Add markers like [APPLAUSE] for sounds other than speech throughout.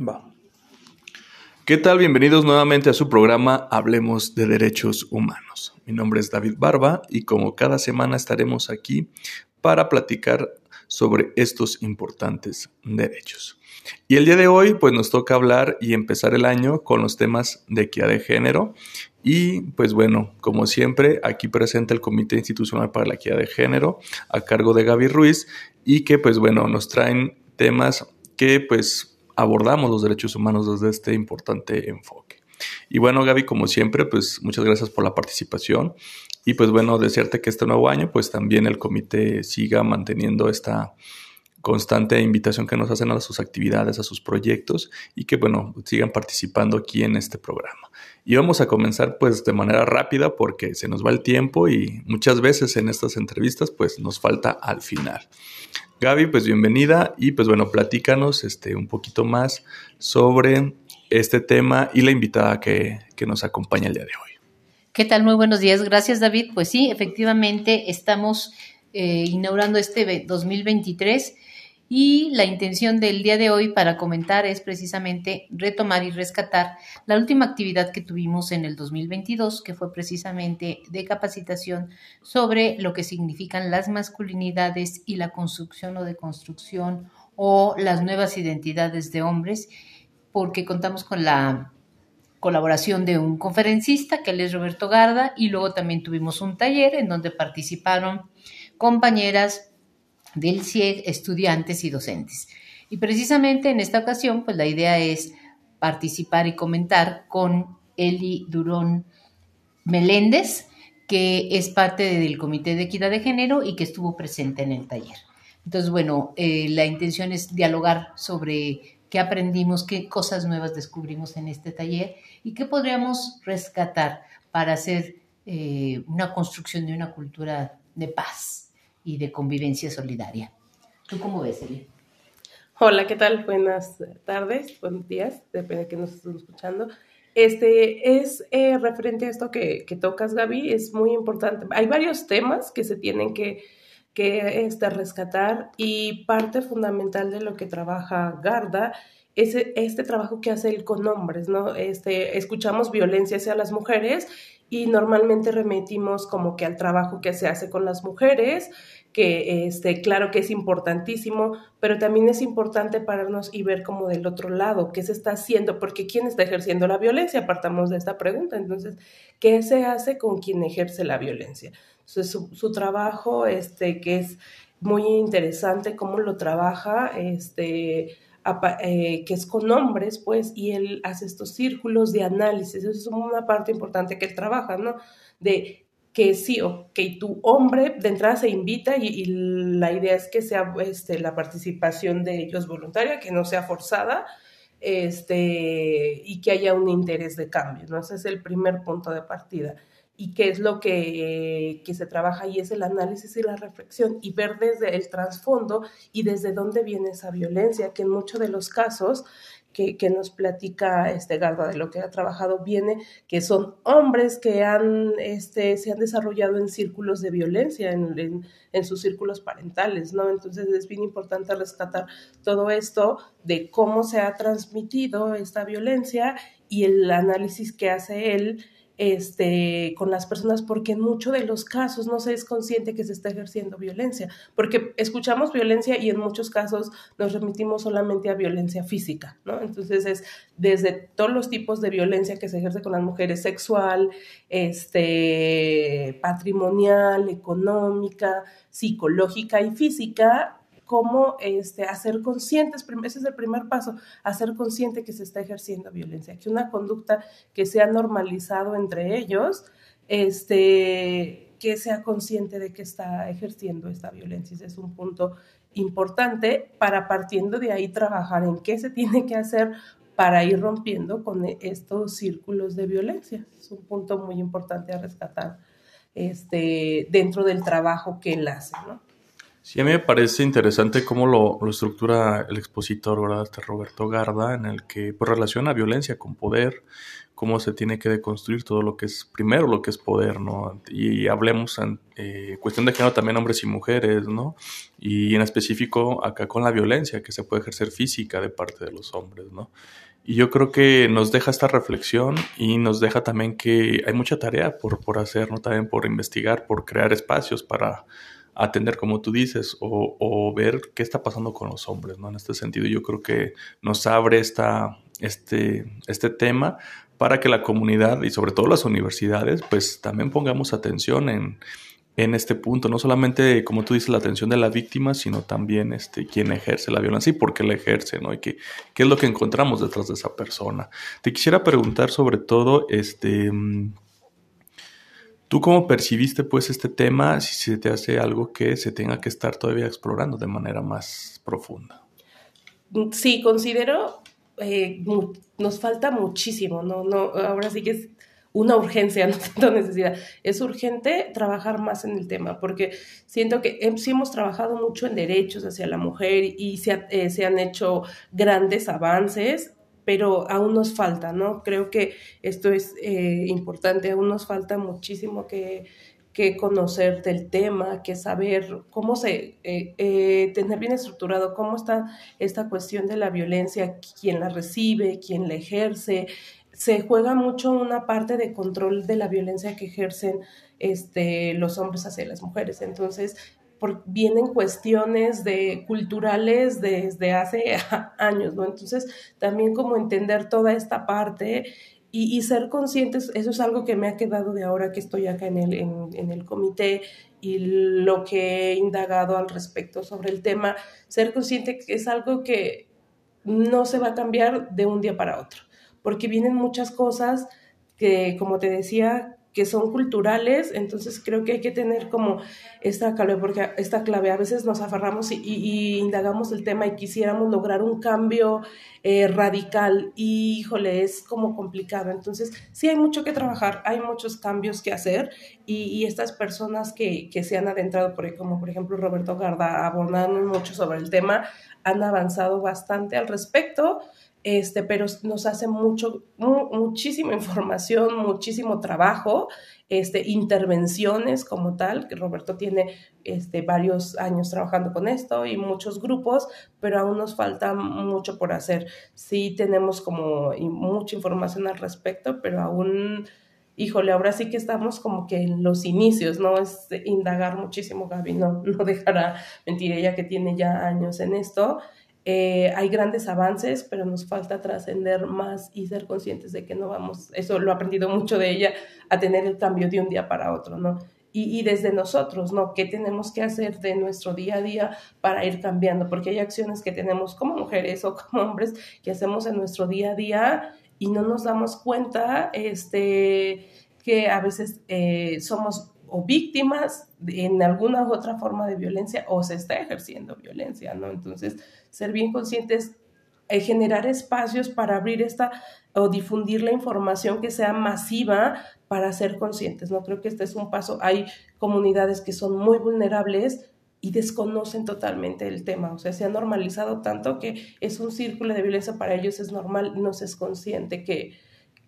Va. ¿Qué tal? Bienvenidos nuevamente a su programa Hablemos de Derechos Humanos. Mi nombre es David Barba y como cada semana estaremos aquí para platicar sobre estos importantes derechos. Y el día de hoy pues nos toca hablar y empezar el año con los temas de equidad de género y pues bueno, como siempre, aquí presenta el Comité Institucional para la Equidad de Género a cargo de Gaby Ruiz y que pues bueno, nos traen temas que pues abordamos los derechos humanos desde este importante enfoque. Y bueno, Gaby, como siempre, pues muchas gracias por la participación. Y pues bueno, desearte que este nuevo año, pues también el comité siga manteniendo esta constante invitación que nos hacen a sus actividades, a sus proyectos y que bueno, sigan participando aquí en este programa. Y vamos a comenzar pues de manera rápida porque se nos va el tiempo y muchas veces en estas entrevistas pues nos falta al final. Gaby, pues bienvenida y pues bueno, platícanos este, un poquito más sobre este tema y la invitada que, nos acompaña el día de hoy. ¿Qué tal? Muy buenos días. Gracias, David. Pues sí, efectivamente estamos eh, inaugurando este 2023 y la intención del día de hoy para comentar es precisamente retomar y rescatar la última actividad que tuvimos en el 2022, que fue precisamente de capacitación sobre lo que significan las masculinidades y la construcción o deconstrucción o las nuevas identidades de hombres, porque contamos con la colaboración de un conferencista, que él es Roberto Garda, y luego también tuvimos un taller en donde participaron compañeras del CIEG, estudiantes y docentes. Y precisamente en esta ocasión, pues la idea es participar y comentar con Eli Durón Meléndez, que es parte del Comité de Equidad de Género y que estuvo presente en el taller. Entonces, bueno, eh, la intención es dialogar sobre qué aprendimos, qué cosas nuevas descubrimos en este taller y qué podríamos rescatar para hacer eh, una construcción de una cultura de paz y de convivencia solidaria. ¿Tú cómo ves, Eli? Hola, ¿qué tal? Buenas tardes, buenos días, depende de que nos estén escuchando. Este es eh, referente a esto que, que, tocas, Gaby, es muy importante. Hay varios temas que se tienen que, que este, rescatar y parte fundamental de lo que trabaja Garda es este trabajo que hace él con hombres, ¿no? Este, escuchamos violencia hacia las mujeres y normalmente remitimos como que al trabajo que se hace con las mujeres, que este, claro que es importantísimo, pero también es importante pararnos y ver como del otro lado, qué se está haciendo, porque quién está ejerciendo la violencia, apartamos de esta pregunta. Entonces, ¿qué se hace con quien ejerce la violencia? Entonces, su, trabajo, este, que es muy interesante, cómo lo trabaja, este, que es con hombres, pues, y él hace estos círculos de análisis. Eso es una parte importante que él trabaja, ¿no? De que sí, que tu hombre de entrada se invita y, la idea es que sea este, la participación de ellos voluntaria, que no sea forzada, este, y que haya un interés de cambio, ¿no? Ese es el primer punto de partida. Y qué es lo que, que se trabaja y es el análisis y la reflexión y ver desde el trasfondo y desde dónde viene esa violencia, que en muchos de los casos que, nos platica este Garda de lo que ha trabajado viene que son hombres que han, este, se han desarrollado en círculos de violencia, en, en, sus círculos parentales, ¿no? Entonces es bien importante rescatar todo esto de cómo se ha transmitido esta violencia y el análisis que hace él este, con las personas porque en muchos de los casos no se es consciente que se está ejerciendo violencia, porque escuchamos violencia y en muchos casos nos remitimos solamente a violencia física, ¿no? Entonces es desde todos los tipos de violencia que se ejerce con las mujeres, sexual, este, patrimonial, económica, psicológica y física, cómo este, hacer conscientes, ese es el primer paso, hacer consciente que se está ejerciendo violencia, que una conducta que se ha normalizado entre ellos, este, que sea consciente de que está ejerciendo esta violencia. Ese es un punto importante para partiendo de ahí trabajar en qué se tiene que hacer para ir rompiendo con estos círculos de violencia. Es un punto muy importante a rescatar este, dentro del trabajo que él hace, ¿no? Sí, a mí me parece interesante cómo lo, estructura el expositor, ¿verdad? Este Roberto Garda, en el que pues, relaciona violencia con poder, cómo se tiene que deconstruir todo lo que es, primero lo que es poder, ¿no? Y hablemos en eh, cuestión de género también hombres y mujeres, ¿no? Y en específico acá con la violencia que se puede ejercer física de parte de los hombres, ¿no? Y yo creo que nos deja esta reflexión y nos deja también que hay mucha tarea por, por hacer, ¿no? También por investigar, por crear espacios para atender, como tú dices, o, ver qué está pasando con los hombres, ¿no? En este sentido, yo creo que nos abre esta, este, este tema para que la comunidad y sobre todo las universidades, pues también pongamos atención en, en este punto, no solamente, como tú dices, la atención de la víctima, sino también este, quién ejerce la violencia y por qué la ejerce, ¿no? Y qué, qué es lo que encontramos detrás de esa persona. Te quisiera preguntar sobre todo, este, ¿Tú cómo percibiste pues este tema si se te hace algo que se tenga que estar todavía explorando de manera más profunda? Sí, considero eh, nos falta muchísimo, ¿no? no Ahora sí que es una urgencia, [LAUGHS] no tanto necesidad. Es urgente trabajar más en el tema, porque siento que sí hemos trabajado mucho en derechos hacia la mujer y se, eh, se han hecho grandes avances, pero aún nos falta, ¿no? Creo que esto es eh, importante, aún nos falta muchísimo que, que conocer del tema, que saber cómo se, eh, eh, tener bien estructurado cómo está esta cuestión de la violencia, quién la recibe, quién la ejerce. Se juega mucho una parte de control de la violencia que ejercen este, los hombres hacia las mujeres. Entonces, vienen cuestiones de culturales desde hace [LAUGHS] años, ¿no? Entonces, también como entender toda esta parte y, ser conscientes, eso es algo que me ha quedado de ahora que estoy acá en el, en, el comité y lo que he indagado al respecto sobre el tema, ser consciente que es algo que no se va a cambiar de un día para otro, porque vienen muchas cosas que, como te decía, que son culturales, entonces creo que hay que tener como esta clave, porque esta clave a veces nos aferramos y, indagamos el tema y quisiéramos lograr un cambio eh, radical y híjole, es como complicado. Entonces, sí hay mucho que trabajar, hay muchos cambios que hacer y, estas personas que, que, se han adentrado, por, como por ejemplo Roberto Garda, abordando mucho sobre el tema, han avanzado bastante al respecto este, pero nos hace mucho, muchísima [LAUGHS] información, muchísimo trabajo, este, intervenciones como tal, que Roberto tiene este, varios años trabajando con esto y muchos grupos, pero aún nos falta mucho por hacer. Sí tenemos como mucha información al respecto, pero aún, híjole, ahora sí que estamos como que en los inicios, ¿no? Es indagar muchísimo, Gaby, no, no dejará mentir ella que tiene ya años en esto eh, hay grandes avances, pero nos falta trascender más y ser conscientes de que no vamos, eso lo he aprendido mucho de ella, a tener el cambio de un día para otro, ¿no? Y, desde nosotros, ¿no? ¿Qué tenemos que hacer de nuestro día a día para ir cambiando? Porque hay acciones que tenemos como mujeres o como hombres que hacemos en nuestro día a día y no nos damos cuenta este, que a veces eh, somos o víctimas en alguna otra forma de violencia o se está ejerciendo violencia, ¿no? Entonces, ser bien conscientes, eh, generar espacios para abrir esta o difundir la información que sea masiva para ser conscientes, ¿no? Creo que este es un paso. Hay comunidades que son muy vulnerables y desconocen totalmente el tema, o sea, se ha normalizado tanto que es un círculo de violencia para ellos, es normal, no se es consciente que,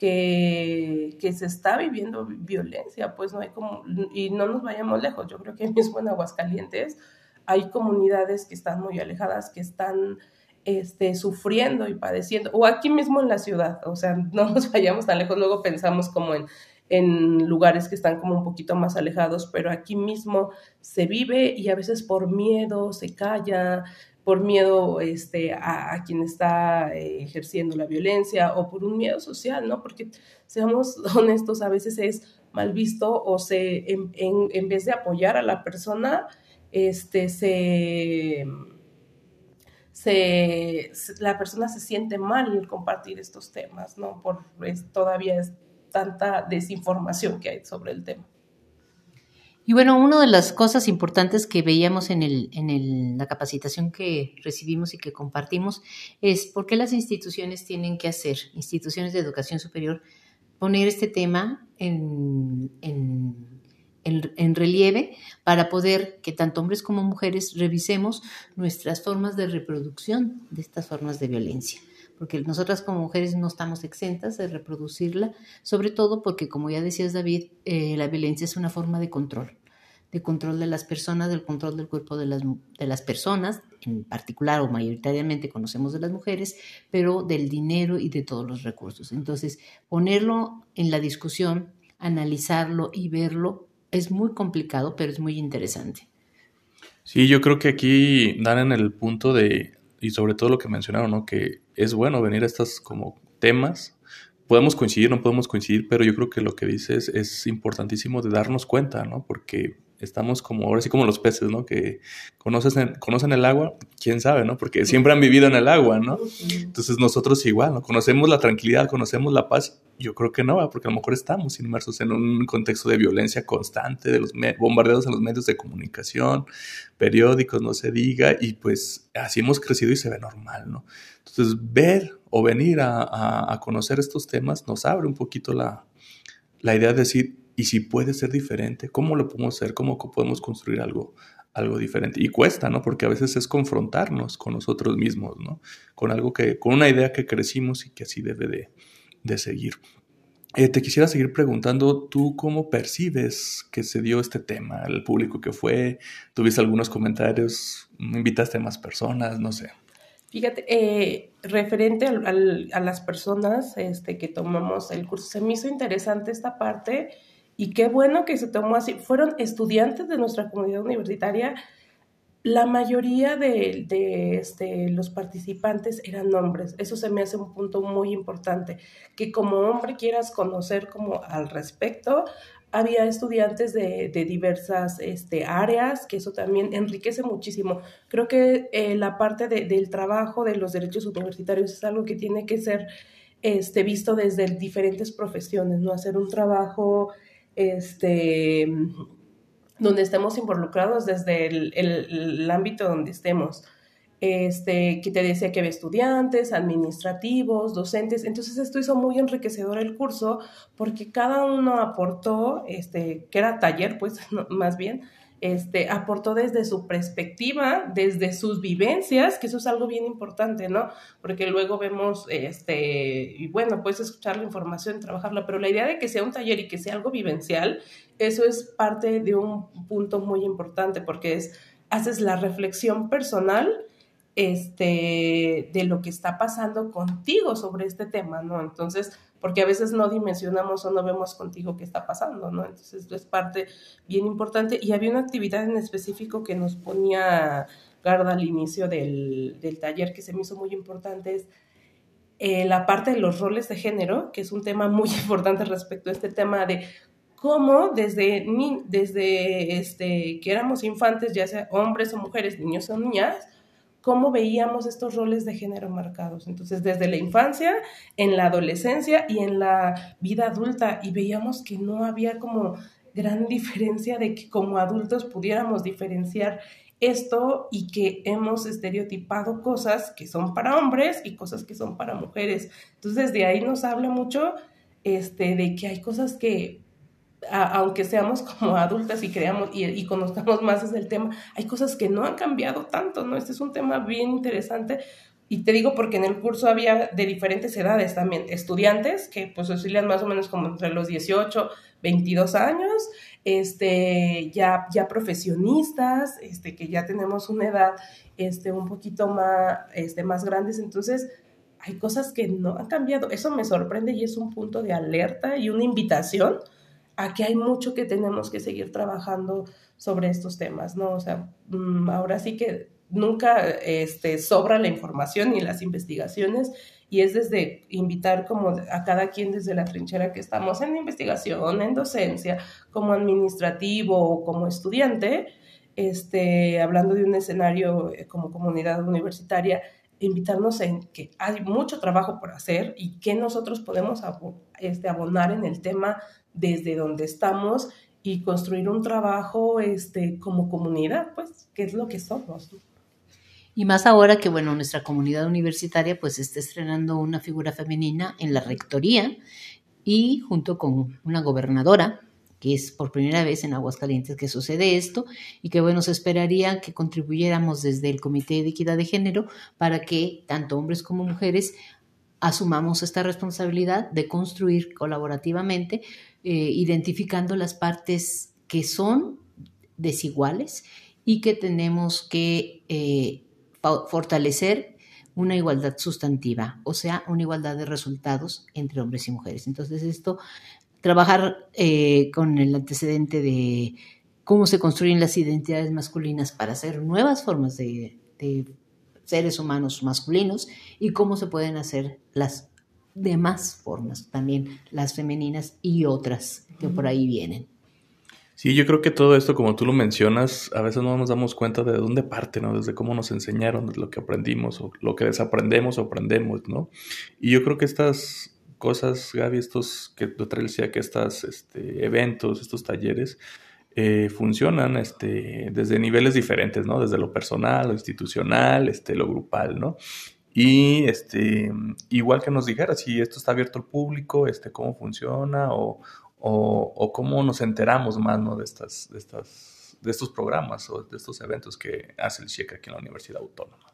que, que, se está viviendo violencia, pues no hay como, y no nos vayamos lejos, yo creo que [LAUGHS] mismo en Aguascalientes hay comunidades que están muy alejadas, que están este, sufriendo y padeciendo, o aquí mismo en la ciudad, o sea, [LAUGHS] no nos vayamos tan lejos, luego pensamos como en, en lugares que están como un poquito más alejados, pero aquí mismo se vive y a veces por miedo se calla, por miedo este, a, quien está eh, ejerciendo la violencia o por un miedo social, ¿no? Porque seamos [LAUGHS] honestos, a veces es mal visto o se, en, en, vez de apoyar a la persona, este, se, se, la persona se siente mal en compartir estos temas, ¿no? Por todavía es tanta desinformación que hay sobre el tema. Y bueno, una de las cosas importantes que veíamos en, la capacitación que recibimos y que compartimos es por qué las instituciones tienen que hacer, instituciones de educación superior, poner este tema en, relieve para poder que tanto hombres como mujeres revisemos nuestras formas de reproducción de estas formas de violencia. Porque nosotras como mujeres no estamos exentas de reproducirla, sobre todo porque, como ya decías David, eh, la violencia es una forma de control, de control de las personas, del control del cuerpo de las, de las personas, en particular o mayoritariamente conocemos de las mujeres, pero del dinero y de todos los recursos. Entonces, ponerlo en la discusión, analizarlo y verlo es muy complicado, pero es muy interesante. Sí, yo creo que aquí dan en el punto de, y sobre todo lo que mencionaron, ¿no? Que es bueno venir a estos como temas. Podemos coincidir, no podemos coincidir, pero yo creo que lo que dices es importantísimo de darnos cuenta, ¿no? Porque estamos como, ahora sí como los peces, ¿no? Que conocen, conocen el agua, quién sabe, ¿no? Porque siempre han vivido en el agua, ¿no? Entonces nosotros igual, ¿no? Conocemos la tranquilidad, conocemos la paz. Yo creo que no, porque a lo mejor estamos inmersos en un contexto de violencia constante, de los bombardeos en los medios de comunicación, periódicos, no se diga, y pues así hemos crecido y se ve normal, ¿no? Entonces ver o venir a, a conocer estos temas nos abre un poquito la, la idea de decir, y si puede ser diferente, ¿cómo lo podemos hacer? ¿Cómo podemos construir algo, algo diferente? Y cuesta, ¿no? Porque a veces es confrontarnos con nosotros mismos, ¿no? Con algo que, con una idea que crecimos y que así debe de, seguir. Eh, te quisiera seguir preguntando, ¿tú cómo percibes que se dio este tema? ¿El público que fue? ¿Tuviste algunos comentarios? ¿Invitaste a más personas? No sé. Fíjate, eh, referente a las personas este, que tomamos el curso, se me hizo interesante esta parte y qué bueno que se tomó así. Fueron estudiantes de nuestra comunidad universitaria. La mayoría de, este, los participantes eran hombres. Eso se me hace un punto muy importante. Que como hombre quieras conocer como al respecto. Había estudiantes de, diversas este, áreas, que eso también enriquece muchísimo. Creo que eh, la parte del trabajo de los derechos universitarios es algo que tiene que ser este, visto desde diferentes profesiones, ¿no? Hacer un trabajo este, donde estemos involucrados desde el, ámbito donde estemos. Este, que te decía que había estudiantes, administrativos, docentes. Entonces esto hizo muy enriquecedor el curso porque cada uno aportó, este, que era taller, pues [LAUGHS] más bien, este, aportó desde su perspectiva, desde sus vivencias, que eso es algo bien importante, ¿no? Porque luego vemos, este, y bueno, puedes escuchar la información, trabajarla, pero la idea de que sea un taller y que sea algo vivencial, eso es parte de un punto muy importante, porque es, haces la reflexión personal, este, de lo que está pasando contigo sobre este tema, ¿no? Entonces, porque a veces no dimensionamos o no vemos contigo qué está pasando, ¿no? Entonces, es parte bien importante. Y había una actividad en específico que nos ponía Garda al inicio del, taller que se me hizo muy importante, es eh, la parte de los roles de género, que es un tema muy [LAUGHS] importante respecto a este tema de cómo desde, desde este, que éramos infantes, ya sea hombres o mujeres, niños o niñas, cómo veíamos estos roles de género marcados. Entonces, desde la infancia, en la adolescencia y en la vida adulta, y veíamos que no había como gran [LAUGHS] diferencia de que como adultos pudiéramos diferenciar esto y que hemos estereotipado cosas que son para hombres y cosas que son para mujeres. Entonces, de ahí nos habla mucho este, de que hay cosas que aunque seamos como [LAUGHS] adultas y creamos y, conozcamos más del tema, hay cosas que no han cambiado tanto, ¿no? Este es un tema bien interesante y te digo porque en el curso había de diferentes edades también, estudiantes que pues oscilan más o menos como entre los 18, 22 años, este, ya, ya profesionistas, este, que ya tenemos una edad este, un poquito más, este, más grandes, entonces hay cosas que no han cambiado. Eso me sorprende y es un punto de alerta y una invitación aquí hay mucho que tenemos que seguir trabajando sobre estos temas, ¿no? O sea, mm, ahora sí que nunca este, sobra la información ni las investigaciones y es desde invitar como a cada quien desde la trinchera que estamos en investigación, en docencia, como administrativo o como estudiante, este, hablando de un escenario eh, como comunidad universitaria, invitarnos en que hay mucho trabajo por hacer y que nosotros podemos este, abonar en el tema desde donde estamos y construir un trabajo este, como comunidad, pues, que es lo que somos. Y más ahora que, bueno, nuestra comunidad universitaria pues está estrenando una figura femenina en la rectoría y junto con una gobernadora que es por primera vez en Aguascalientes que sucede esto y que bueno, se esperaría que contribuyéramos desde el Comité de Equidad de Género para que tanto hombres como mujeres asumamos esta responsabilidad de construir colaborativamente, eh, identificando las partes que son desiguales y que tenemos que eh, fortalecer una igualdad sustantiva, o sea, una igualdad de resultados entre hombres y mujeres. Entonces, esto, trabajar eh, con el antecedente de cómo se construyen las identidades masculinas para hacer nuevas formas de, seres humanos masculinos y cómo se pueden hacer las demás formas, también las femeninas y otras que por ahí vienen. Sí, yo creo que todo esto, como tú lo mencionas, a veces no nos damos cuenta de dónde parte, ¿no? Desde cómo nos enseñaron, de lo que aprendimos o lo que desaprendemos o aprendemos, ¿no? Y yo creo que estas cosas, Gaby, estos que tú decía que estos este, eventos, estos talleres, eh, funcionan este, desde niveles diferentes, ¿no? Desde lo personal, lo institucional, este, lo grupal, ¿no? Y este, igual que nos dijera si esto está abierto al público, este, cómo funciona o, o, cómo nos enteramos más ¿no? de, estas, de, estas, de estos programas o de estos eventos que hace el CIEC aquí en la Universidad Autónoma.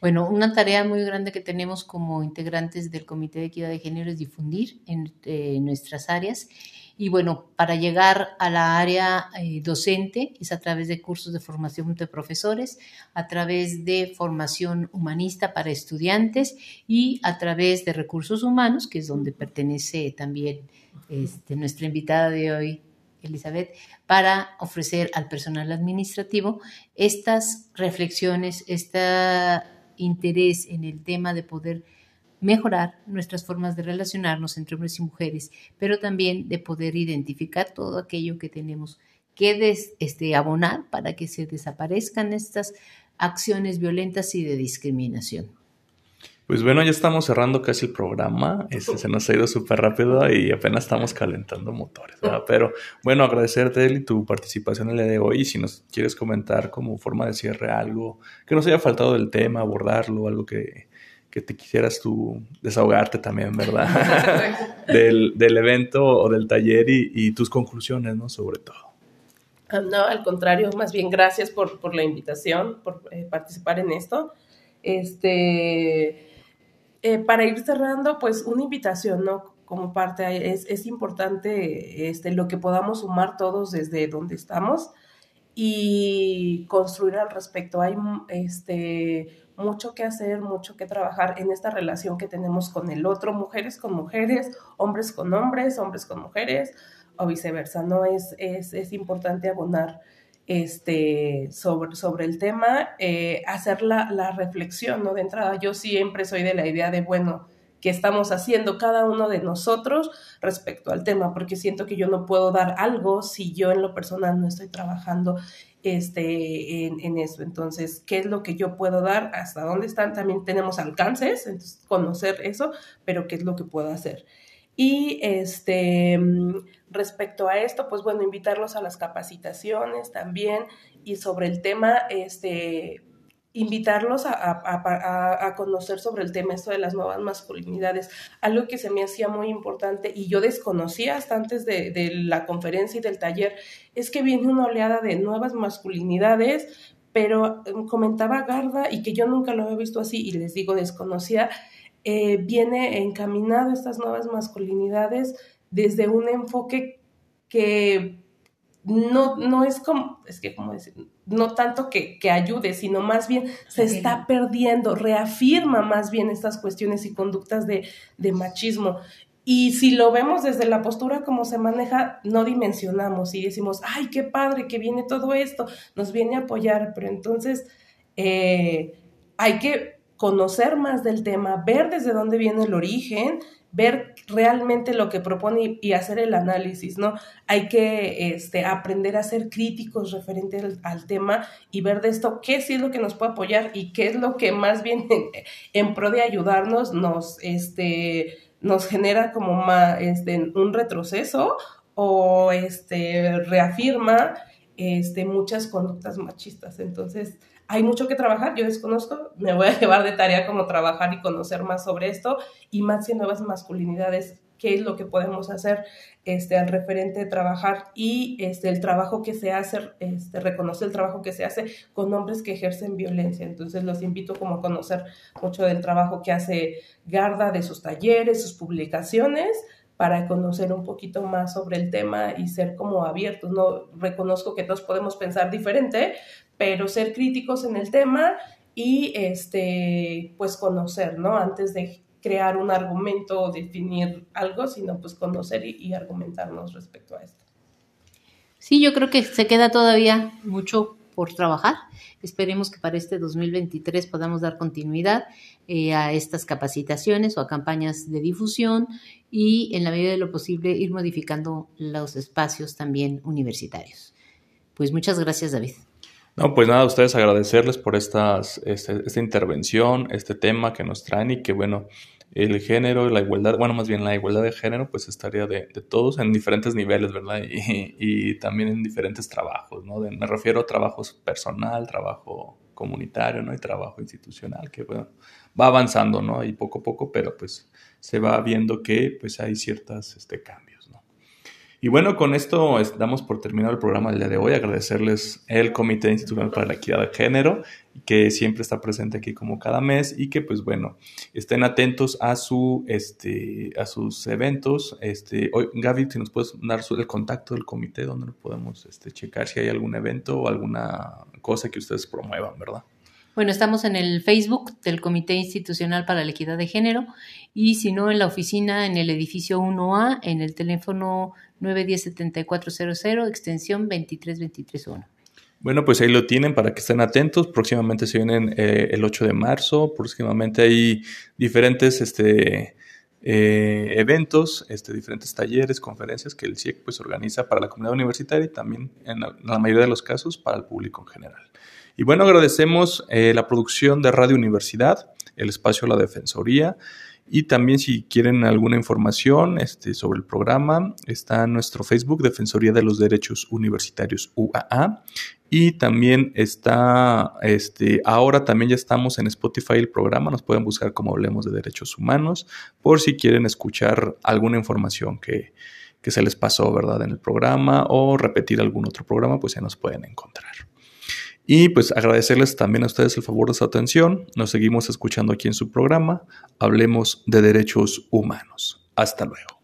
Bueno, una tarea muy grande que tenemos como integrantes del Comité de Equidad de Género es difundir en eh, nuestras áreas. Y bueno, para llegar a la área eh, docente es a través de cursos de formación de profesores, a través de formación humanista para estudiantes y a través de recursos humanos, que es donde pertenece también este, nuestra invitada de hoy, Elizabeth, para ofrecer al personal administrativo estas reflexiones, este interés en el tema de poder mejorar nuestras formas de relacionarnos entre hombres y mujeres, pero también de poder identificar todo aquello que tenemos que este, abonar para que se desaparezcan estas acciones violentas y de discriminación. Pues bueno, ya estamos cerrando casi el programa. Este, se nos ha ido súper rápido y apenas estamos calentando motores. Pero bueno, agradecerte y tu participación en el día de hoy. Si nos quieres comentar como forma de cierre algo que nos haya faltado del tema, abordarlo, algo que, te quisieras tú desahogarte también, ¿verdad? [LAUGHS] del, evento o del taller y, tus conclusiones, ¿no? Sobre todo. Ah, no, al contrario, más bien gracias por, la invitación, por eh, participar en esto. Este eh, para ir cerrando, pues una invitación, ¿no? Como parte, es, es importante este, lo que podamos sumar todos desde donde estamos y construir al respecto. Hay este, mucho que hacer, mucho que trabajar en esta relación que tenemos con el otro, mujeres con mujeres, hombres con hombres, hombres con mujeres, o viceversa, ¿no? Es, es, es importante abonar este, sobre, sobre el tema, eh, hacer la, la, reflexión, ¿no? De entrada, yo siempre soy de la idea de, bueno, que estamos haciendo cada uno de nosotros respecto al tema, porque siento que yo no puedo dar algo si yo en lo personal no estoy trabajando este, en, eso. Entonces, ¿qué es lo que yo puedo dar? ¿Hasta dónde están? También tenemos alcances, conocer eso, pero ¿qué es lo que puedo hacer? Y este, respecto a esto, pues bueno, invitarlos a las capacitaciones también y sobre el tema, este, invitarlos a, conocer sobre el tema esto de las nuevas masculinidades, algo que se me hacía muy importante y yo desconocía hasta antes de, de la conferencia y del taller, es que viene una oleada de nuevas masculinidades, pero em, comentaba Garda y que yo nunca lo había visto así y les digo desconocía eh, viene encaminado estas nuevas masculinidades desde un enfoque que no, no es como, es que como decir, no tanto que, que, ayude, sino más bien se está perdiendo, reafirma más bien estas cuestiones y conductas de, de machismo. Y si lo vemos desde la postura como se maneja, no dimensionamos y decimos, ay, qué padre que viene todo esto, nos viene a apoyar, pero entonces eh, hay que conocer más del tema, ver desde dónde viene el origen, ver realmente lo que propone y, hacer el análisis, ¿no? Hay que este, aprender a ser críticos referente al, tema y ver de esto qué es lo que nos puede apoyar y qué es lo que más bien [LAUGHS] en, pro de ayudarnos nos, este, nos genera como más, este, un retroceso o este, reafirma este, muchas conductas machistas. Entonces, hay mucho que trabajar, yo desconozco, me voy a [LAUGHS] llevar de tarea como trabajar y conocer más sobre esto y más si nuevas masculinidades qué es lo que podemos hacer este, al referente de trabajar y este, el trabajo que se hace, este, reconoce el trabajo que se hace con hombres que ejercen violencia. Entonces los invito como a conocer mucho del trabajo que hace Garda, de sus talleres, sus publicaciones, para conocer un poquito más sobre el tema y ser como abiertos. No reconozco que todos podemos pensar diferente, pero ser críticos en el tema y este pues conocer, ¿no? Antes de crear un argumento o definir algo, sino pues conocer y, argumentarnos respecto a esto. Sí, yo creo que se queda todavía mucho por trabajar. Esperemos que para este 2023 podamos dar continuidad eh, a estas capacitaciones o a campañas de difusión y en la medida de lo posible ir modificando los espacios también universitarios. Pues muchas gracias, David. No, pues nada, a ustedes agradecerles por estas, este, esta intervención, este tema que nos traen y que bueno, el género, la igualdad, bueno, más bien la igualdad de género, pues estaría de, todos en diferentes niveles, ¿verdad? [LAUGHS] Y, también en diferentes trabajos, ¿no? me refiero a trabajos personal, trabajo comunitario, ¿no? Y trabajo institucional, que bueno, va avanzando, ¿no? Y poco a poco, pero pues se va viendo que pues hay ciertas este, cambios. Y bueno, con esto damos por terminado el programa del día de hoy. Agradecerles el Comité Institucional para la Equidad de Género, que siempre está presente aquí como cada mes y que pues bueno, estén atentos a su este a sus eventos. Este, hoy Gaby, si nos puedes dar el contacto del comité donde nos podemos este, checar si hay algún evento o alguna cosa que ustedes promuevan, ¿verdad? Bueno, estamos en el Facebook del Comité Institucional para la Equidad de Género y si no en la oficina en el edificio 1A en el teléfono 910-7400, extensión 23231. Bueno, pues ahí lo tienen para que estén atentos. Próximamente se vienen eh, el 8 de marzo. Próximamente hay diferentes este, eh, eventos, este, diferentes talleres, conferencias que el CIEC pues, organiza para la comunidad universitaria y también en la, mayoría de los casos para el público en general. Y bueno, agradecemos eh, la producción de Radio Universidad, el espacio la Defensoría. Y también si quieren alguna información este, sobre el programa, está nuestro Facebook, Defensoría de los Derechos Universitarios UAA. Y también está, este, ahora también ya estamos en Spotify el programa, nos pueden buscar como Hablemos de Derechos Humanos, por si quieren escuchar alguna información que, que se les pasó, ¿verdad? En el programa o repetir algún otro programa, pues ya nos pueden encontrar. Y pues agradecerles también a ustedes el favor de su atención. Nos seguimos escuchando aquí en su programa. Hablemos de derechos humanos. Hasta luego.